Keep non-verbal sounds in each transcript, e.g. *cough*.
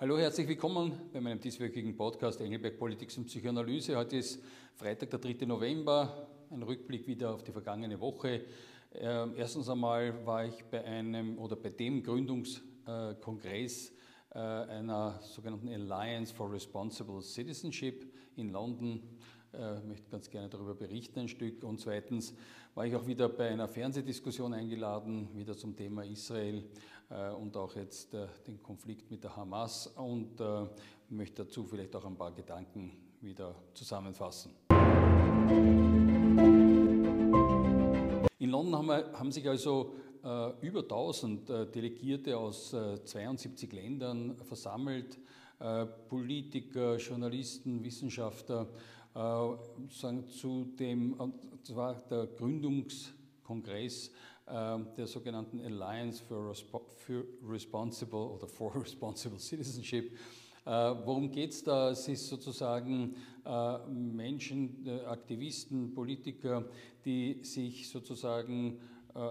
Hallo, herzlich willkommen bei meinem dieswöchigen Podcast Engelberg Politik und Psychoanalyse. Heute ist Freitag, der 3. November, ein Rückblick wieder auf die vergangene Woche. Ähm, erstens einmal war ich bei einem oder bei dem Gründungskongress äh, einer sogenannten Alliance for Responsible Citizenship in London. Äh, möchte ganz gerne darüber berichten ein Stück. Und zweitens war ich auch wieder bei einer Fernsehdiskussion eingeladen, wieder zum Thema Israel äh, und auch jetzt äh, den Konflikt mit der Hamas und äh, möchte dazu vielleicht auch ein paar Gedanken wieder zusammenfassen. In London haben, wir, haben sich also äh, über 1000 äh, Delegierte aus äh, 72 Ländern versammelt, Politiker, Journalisten, Wissenschaftler, sagen, zu dem, das war der Gründungskongress ähm, der sogenannten Alliance for, Responsible oder for *laughs* Responsible Citizenship. Äh, worum geht es da? Es ist sozusagen äh, Menschen, äh, Aktivisten, Politiker, die sich sozusagen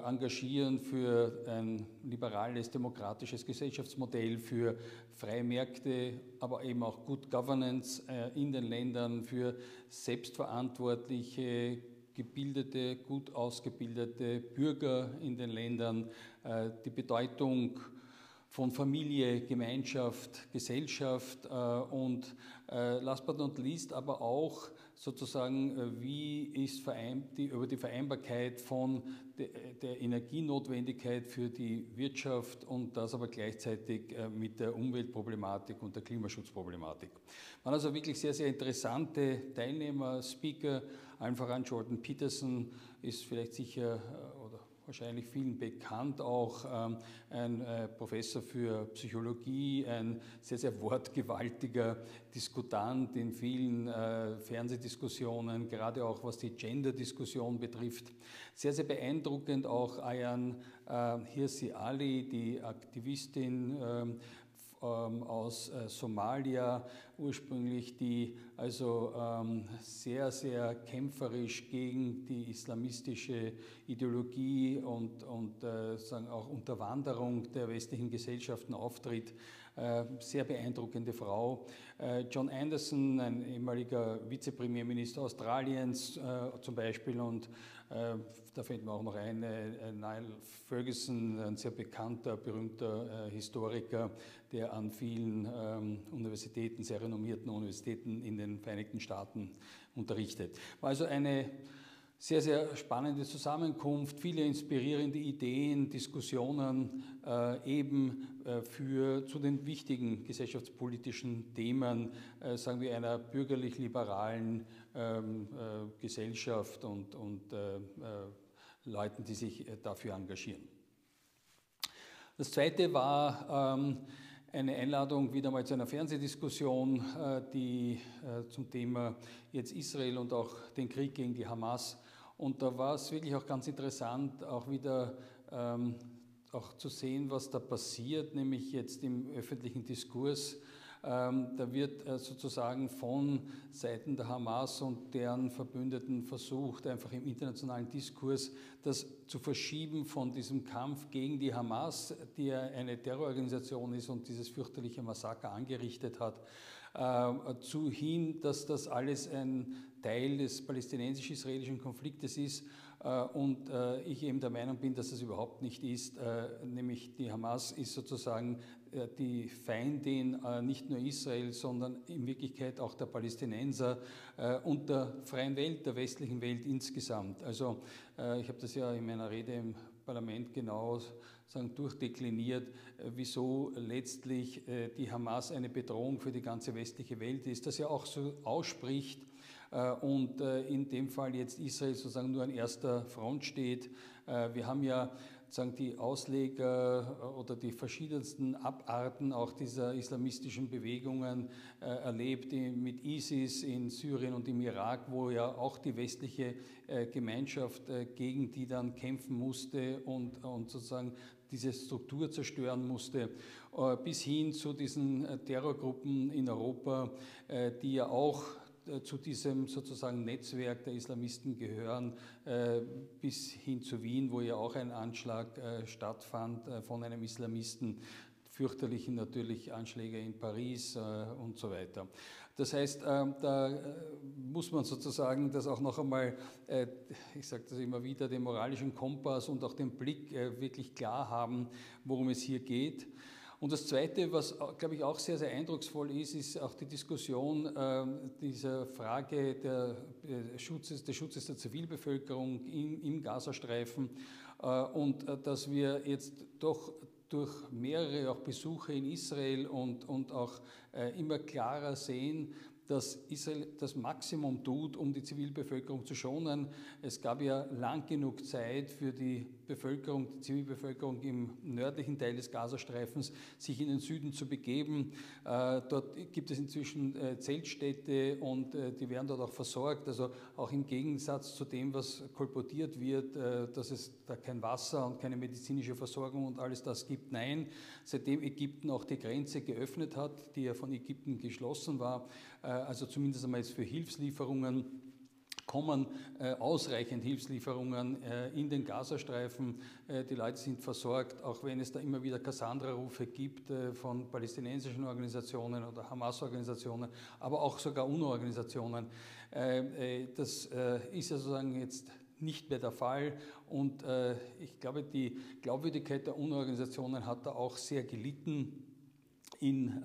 engagieren für ein liberales, demokratisches Gesellschaftsmodell, für freie Märkte, aber eben auch Good Governance in den Ländern, für selbstverantwortliche gebildete, gut ausgebildete Bürger in den Ländern, äh, die Bedeutung von Familie, Gemeinschaft, Gesellschaft äh, und äh, last but not least aber auch sozusagen, wie ist die, über die Vereinbarkeit von der Energienotwendigkeit für die Wirtschaft und das aber gleichzeitig mit der Umweltproblematik und der Klimaschutzproblematik. Waren also wirklich sehr, sehr interessante Teilnehmer, Speaker, allen voran Jordan Peterson ist vielleicht sicher äh, wahrscheinlich vielen bekannt, auch ähm, ein äh, Professor für Psychologie, ein sehr, sehr wortgewaltiger Diskutant in vielen äh, Fernsehdiskussionen, gerade auch was die Gender-Diskussion betrifft. Sehr, sehr beeindruckend auch Ayan Hirsi Ali, die Aktivistin ähm, ähm, aus äh, Somalia ursprünglich, die also ähm, sehr, sehr kämpferisch gegen die islamistische Ideologie und, und äh, sagen auch Unterwanderung der westlichen Gesellschaften auftritt. Äh, sehr beeindruckende Frau. Äh, John Anderson, ein ehemaliger Vizepremierminister Australiens äh, zum Beispiel und da fällt mir auch noch ein, Niall Ferguson, ein sehr bekannter, berühmter Historiker, der an vielen ähm, Universitäten, sehr renommierten Universitäten in den Vereinigten Staaten unterrichtet. War also eine sehr, sehr spannende Zusammenkunft, viele inspirierende Ideen, Diskussionen äh, eben äh, für, zu den wichtigen gesellschaftspolitischen Themen, äh, sagen wir, einer bürgerlich-liberalen ähm, äh, Gesellschaft und, und äh, äh, Leuten, die sich dafür engagieren. Das zweite war ähm, eine Einladung wieder mal zu einer Fernsehdiskussion, die zum Thema jetzt Israel und auch den Krieg gegen die Hamas und da war es wirklich auch ganz interessant, auch wieder ähm, auch zu sehen, was da passiert, nämlich jetzt im öffentlichen Diskurs. Ähm, da wird äh, sozusagen von Seiten der Hamas und deren Verbündeten versucht, einfach im internationalen Diskurs das zu verschieben von diesem Kampf gegen die Hamas, die ja eine Terrororganisation ist und dieses fürchterliche Massaker angerichtet hat, äh, zu hin, dass das alles ein Teil des palästinensisch-israelischen Konfliktes ist äh, und ich eben der Meinung bin, dass das überhaupt nicht ist, nämlich die Hamas ist sozusagen die Feindin nicht nur Israel, sondern in Wirklichkeit auch der Palästinenser und der freien Welt, der westlichen Welt insgesamt. Also ich habe das ja in meiner Rede im Parlament genau sagen, durchdekliniert, äh, wieso letztlich äh, die Hamas eine Bedrohung für die ganze westliche Welt ist, das ja auch so ausspricht äh, und in dem Fall jetzt Israel sozusagen nur an erster Front steht. Wir haben ja sagen die Ausleger oder die verschiedensten Abarten auch dieser islamistischen Bewegungen erlebt mit ISIS in Syrien und im Irak, wo ja auch die westliche Gemeinschaft gegen die dann kämpfen musste und, und sozusagen diese Struktur zerstören musste, äh, bis hin zu diesen äh, Terrorgruppen in Europa, äh, die ja auch zu diesem sozusagen Netzwerk der Islamisten gehören, bis hin zu Wien, wo ja auch ein Anschlag stattfand von einem Islamisten fürchterlichen natürlich Anschläge in Paris äh, und so weiter. Das heißt, da äh, muss man sozusagen das auch noch einmal, äh, ich sage das immer wieder, den moralischen Kompass und auch den Blick äh, wirklich klar haben, worum es hier geht. Und das Zweite, was, glaube ich, auch sehr, sehr eindrucksvoll ist, ist auch die Diskussion ähm, dieser Frage der, Schutzes, des Schutzes der Zivilbevölkerung im, im Gazastreifen und dass wir jetzt doch durch mehrere auch Besuche in Israel und, und auch äh, immer klarer sehen, dass Israel das Maximum tut, um die Zivilbevölkerung zu schonen. Es gab ja lang genug Zeit für die Bevölkerung, die Zivilbevölkerung im nördlichen Teil des Gazastreifens, sich in den Süden zu begeben. Äh, dort gibt es inzwischen äh, Zeltstädte und äh, die werden dort auch versorgt. Also auch im Gegensatz zu dem, was kolportiert wird, dass es da kein Wasser und keine medizinische Versorgung und alles das gibt. Nein, seitdem Ägypten auch die Grenze geöffnet hat, die ja von Ägypten geschlossen war, also zumindest einmal jetzt für Hilfslieferungen, kommen äh, ausreichend Hilfslieferungen äh, in den Gazastreifen. Äh, die Leute sind versorgt, auch wenn es da immer wieder Cassandra-Rufe gibt äh, von palästinensischen Organisationen oder Hamas-Organisationen, aber auch sogar UNO-Organisationen. Äh, äh, das ist ja sozusagen jetzt nicht mehr der Fall. Und ich glaube, die Glaubwürdigkeit der UNO-Organisationen hat da auch sehr gelitten in,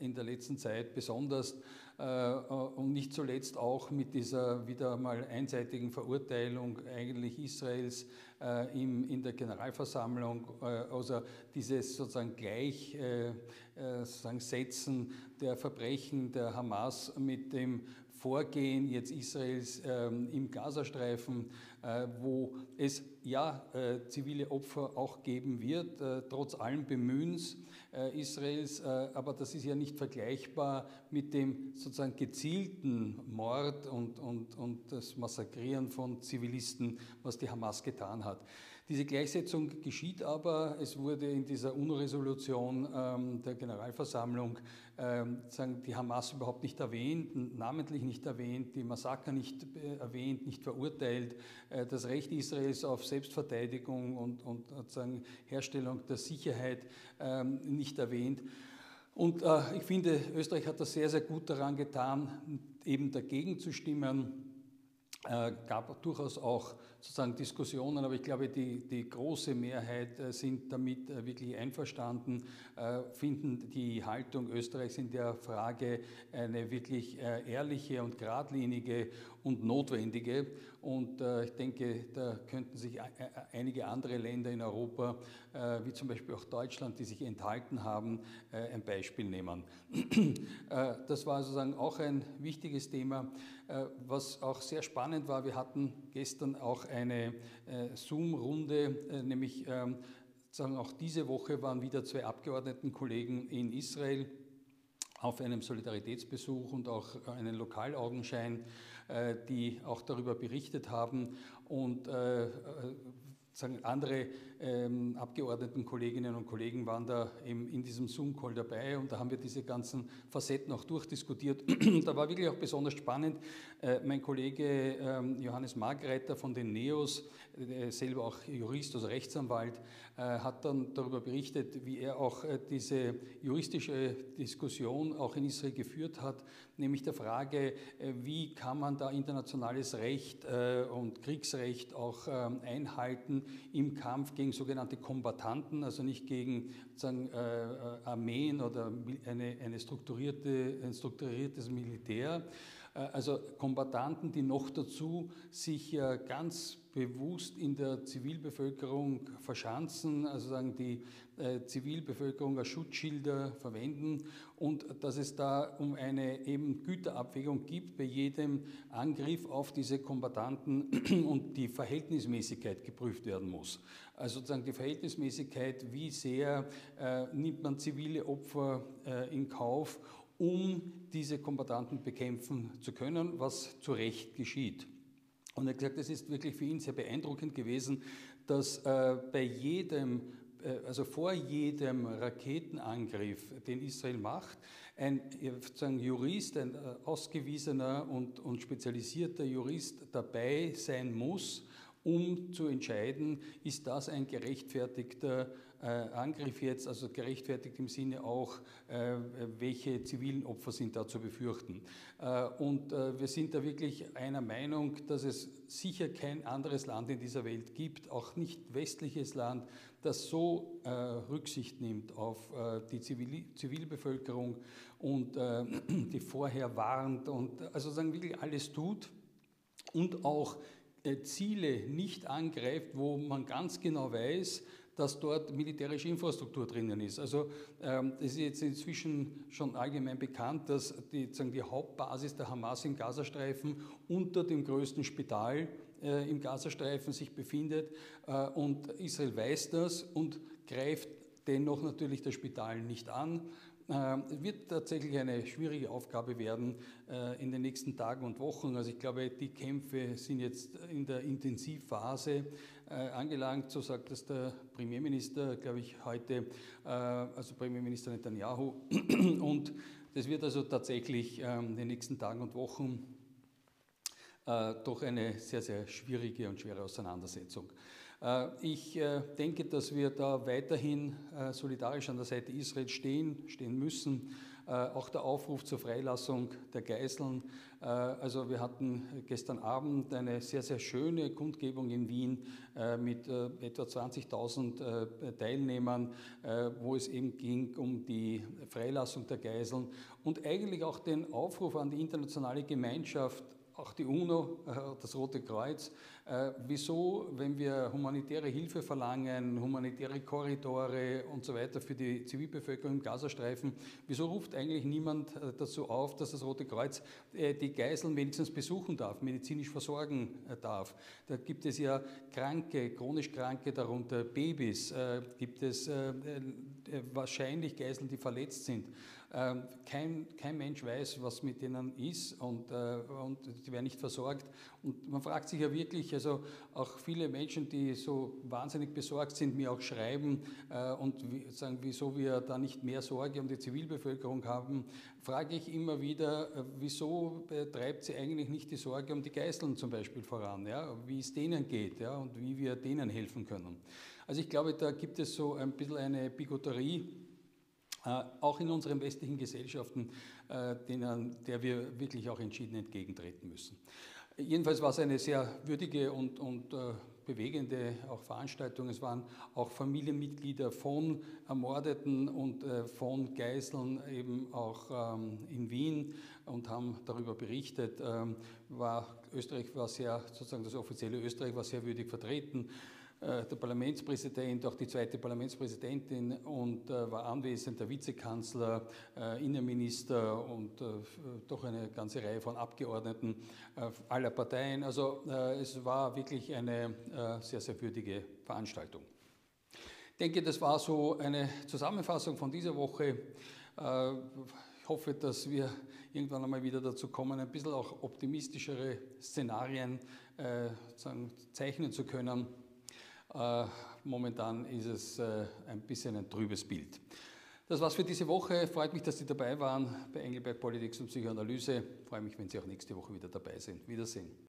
in der letzten Zeit, besonders äh, und nicht zuletzt auch mit dieser wieder mal einseitigen Verurteilung eigentlich Israels äh, in der Generalversammlung, äh, also dieses sozusagen gleich sozusagen Setzen der Verbrechen der Hamas mit dem Vorgehen jetzt Israels ähm, im Gazastreifen, äh, wo es ja äh, zivile Opfer auch geben wird, äh, trotz allen Bemühens äh, Israels, äh, aber das ist ja nicht vergleichbar mit dem sozusagen gezielten Mord und, und, und das Massakrieren von Zivilisten, was die Hamas getan hat. Diese Gleichsetzung geschieht aber. Es wurde in dieser UNO-Resolution ähm, der Generalversammlung ähm, sagen, die Hamas überhaupt nicht erwähnt, namentlich nicht erwähnt, die Massaker nicht äh, erwähnt, nicht verurteilt, äh, das Recht Israels auf Selbstverteidigung und, und sagen, Herstellung der Sicherheit ähm, nicht erwähnt. Und äh, ich finde, Österreich hat das sehr, sehr gut daran getan, eben dagegen zu stimmen. Äh, gab durchaus auch sozusagen Diskussionen, aber ich glaube, die, die große Mehrheit äh, sind damit äh, wirklich einverstanden, äh, finden die Haltung Österreichs in der Frage eine wirklich ehrliche und geradlinige und notwendige. Und ich denke, da könnten sich einige andere Länder in Europa, wie zum Beispiel auch Deutschland, die sich enthalten haben, ein Beispiel nehmen. *clears throat* Das war sozusagen auch ein wichtiges Thema. Was auch sehr spannend war, wir hatten gestern auch eine äh, Zoom-Runde, äh, nämlich ähm, sagen auch diese Woche waren wieder zwei Abgeordnetenkollegen in Israel auf einem Solidaritätsbesuch und auch einen Lokalaugenschein, äh, die auch darüber berichtet haben. Und andere ähm, Abgeordnetenkolleginnen und Kollegen waren da eben in diesem Zoom-Call dabei und da haben wir diese ganzen Facetten auch durchdiskutiert. *clears throat* da war wirklich auch besonders spannend. Äh, mein Kollege ähm, Johannes Margreiter von den NEOS, äh, selber auch Jurist, also Rechtsanwalt, äh, hat dann darüber berichtet, wie er auch äh, diese juristische Diskussion auch in Israel geführt hat, nämlich der Frage, äh, wie kann man da internationales Recht äh, und Kriegsrecht auch ähm, einhalten im Kampf gegen sogenannte Kombatanten, also nicht gegen sagen, äh, Armeen oder eine, eine strukturierte, ein strukturiertes Militär. Also Kombatanten, die noch dazu sich ganz bewusst in der Zivilbevölkerung verschanzen, also sagen die äh, Zivilbevölkerung als Schutzschilder verwenden und dass es da um eine eben Güterabwägung gibt bei jedem Angriff auf diese Kombatanten *clears throat* und die Verhältnismäßigkeit geprüft werden muss. Also sozusagen die Verhältnismäßigkeit, wie sehr äh, nimmt man zivile Opfer äh, in Kauf, um diese Kombatanten bekämpfen zu können, was zu Recht geschieht. Und er hat gesagt, es ist wirklich für ihn sehr beeindruckend gewesen, dass äh, bei jedem, äh, also vor jedem Raketenangriff, den Israel macht, ein sozusagen Jurist, ein äh, ausgewiesener und, und spezialisierter Jurist dabei sein muss, um zu entscheiden, ist das ein gerechtfertigter Angriff jetzt, also gerechtfertigt im Sinne auch, welche zivilen Opfer sind da zu befürchten. Und wir sind da wirklich einer Meinung, dass es sicher kein anderes Land in dieser Welt gibt, auch nicht westliches Land, das so Rücksicht nimmt auf die Zivilbevölkerung und *clears throat* die vorher warnt und also sagen wirklich alles tut und auch äh, Ziele nicht angreift, wo man ganz genau weiß, dass dort militärische Infrastruktur drinnen ist. Also ähm, es ist jetzt inzwischen schon allgemein bekannt, dass die, sagen, die Hauptbasis der Hamas im Gazastreifen unter dem größten Spital äh, im Gazastreifen sich befindet äh, und Israel weiß das und greift dennoch natürlich das Spital nicht an. Es wird tatsächlich eine schwierige Aufgabe werden äh, in den nächsten Tagen und Wochen. Also ich glaube, die Kämpfe sind jetzt in der Intensivphase äh, angelangt. So sagt es der Premierminister, glaube ich, heute, äh, also Premierminister Netanyahu. *clears throat* Und das wird also tatsächlich ähm, in den nächsten Tagen und Wochen doch eine sehr, sehr schwierige und schwere Auseinandersetzung. Äh, ich äh, denke, dass wir da weiterhin äh, solidarisch an der Seite Israels stehen, stehen müssen. Auch der Aufruf zur Freilassung der Geiseln. Also wir hatten gestern Abend eine sehr, sehr schöne Kundgebung in Wien mit etwa 20.000 Teilnehmern, wo es eben ging um die Freilassung der Geiseln und eigentlich auch den Aufruf an die internationale Gemeinschaft, auch die UNO, äh, das Rote Kreuz. Äh, wieso, wenn wir humanitäre Hilfe verlangen, humanitäre Korridore und so weiter für die Zivilbevölkerung im Gazastreifen, wieso ruft eigentlich niemand äh, dazu auf, dass das Rote Kreuz die Geiseln wenigstens besuchen darf, medizinisch versorgen darf? Da gibt es ja Kranke, chronisch Kranke, darunter Babys, gibt es wahrscheinlich Geiseln, die verletzt sind. Ähm, kein, kein Mensch weiß, was mit denen ist und, äh, und die werden nicht versorgt. Und man fragt sich ja wirklich, also auch viele Menschen, die so wahnsinnig besorgt sind, mir auch schreiben äh, und sagen, wieso wir da nicht mehr Sorge um die Zivilbevölkerung haben, frage ich immer wieder, äh, wieso treibt sie eigentlich nicht die Sorge um die Geiseln zum Beispiel voran, ja? wie es denen geht ja? und wie wir denen helfen können. Also ich glaube, da gibt es so ein bisschen eine Bigotterie äh, auch in unseren westlichen Gesellschaften, äh, denen, der wir wirklich auch entschieden entgegentreten müssen. Jedenfalls war es eine sehr würdige und, und äh, bewegende auch Veranstaltung. Es waren auch Familienmitglieder von Ermordeten und von Geiseln eben auch ähm, in Wien und haben darüber berichtet. Ähm, war, Österreich war sehr, sozusagen das offizielle Österreich war sehr würdig vertreten. Äh, der Parlamentspräsident, auch die zweite Parlamentspräsidentin und äh, war anwesend der Vizekanzler, äh, Innenminister und doch eine ganze Reihe von Abgeordneten aller Parteien. Also es war wirklich eine sehr, sehr würdige Veranstaltung. Ich denke, das war so eine Zusammenfassung von dieser Woche. Ich hoffe, dass wir irgendwann einmal wieder dazu kommen, ein bisschen auch optimistischere Szenarien zeichnen zu können. Äh, momentan ist es äh, ein bisschen ein trübes Bild. Das war's für diese Woche. Freut mich, dass Sie dabei waren bei Engelberg Politics und Psychoanalyse. Freue mich, wenn Sie auch nächste Woche wieder dabei sind. Wiedersehen.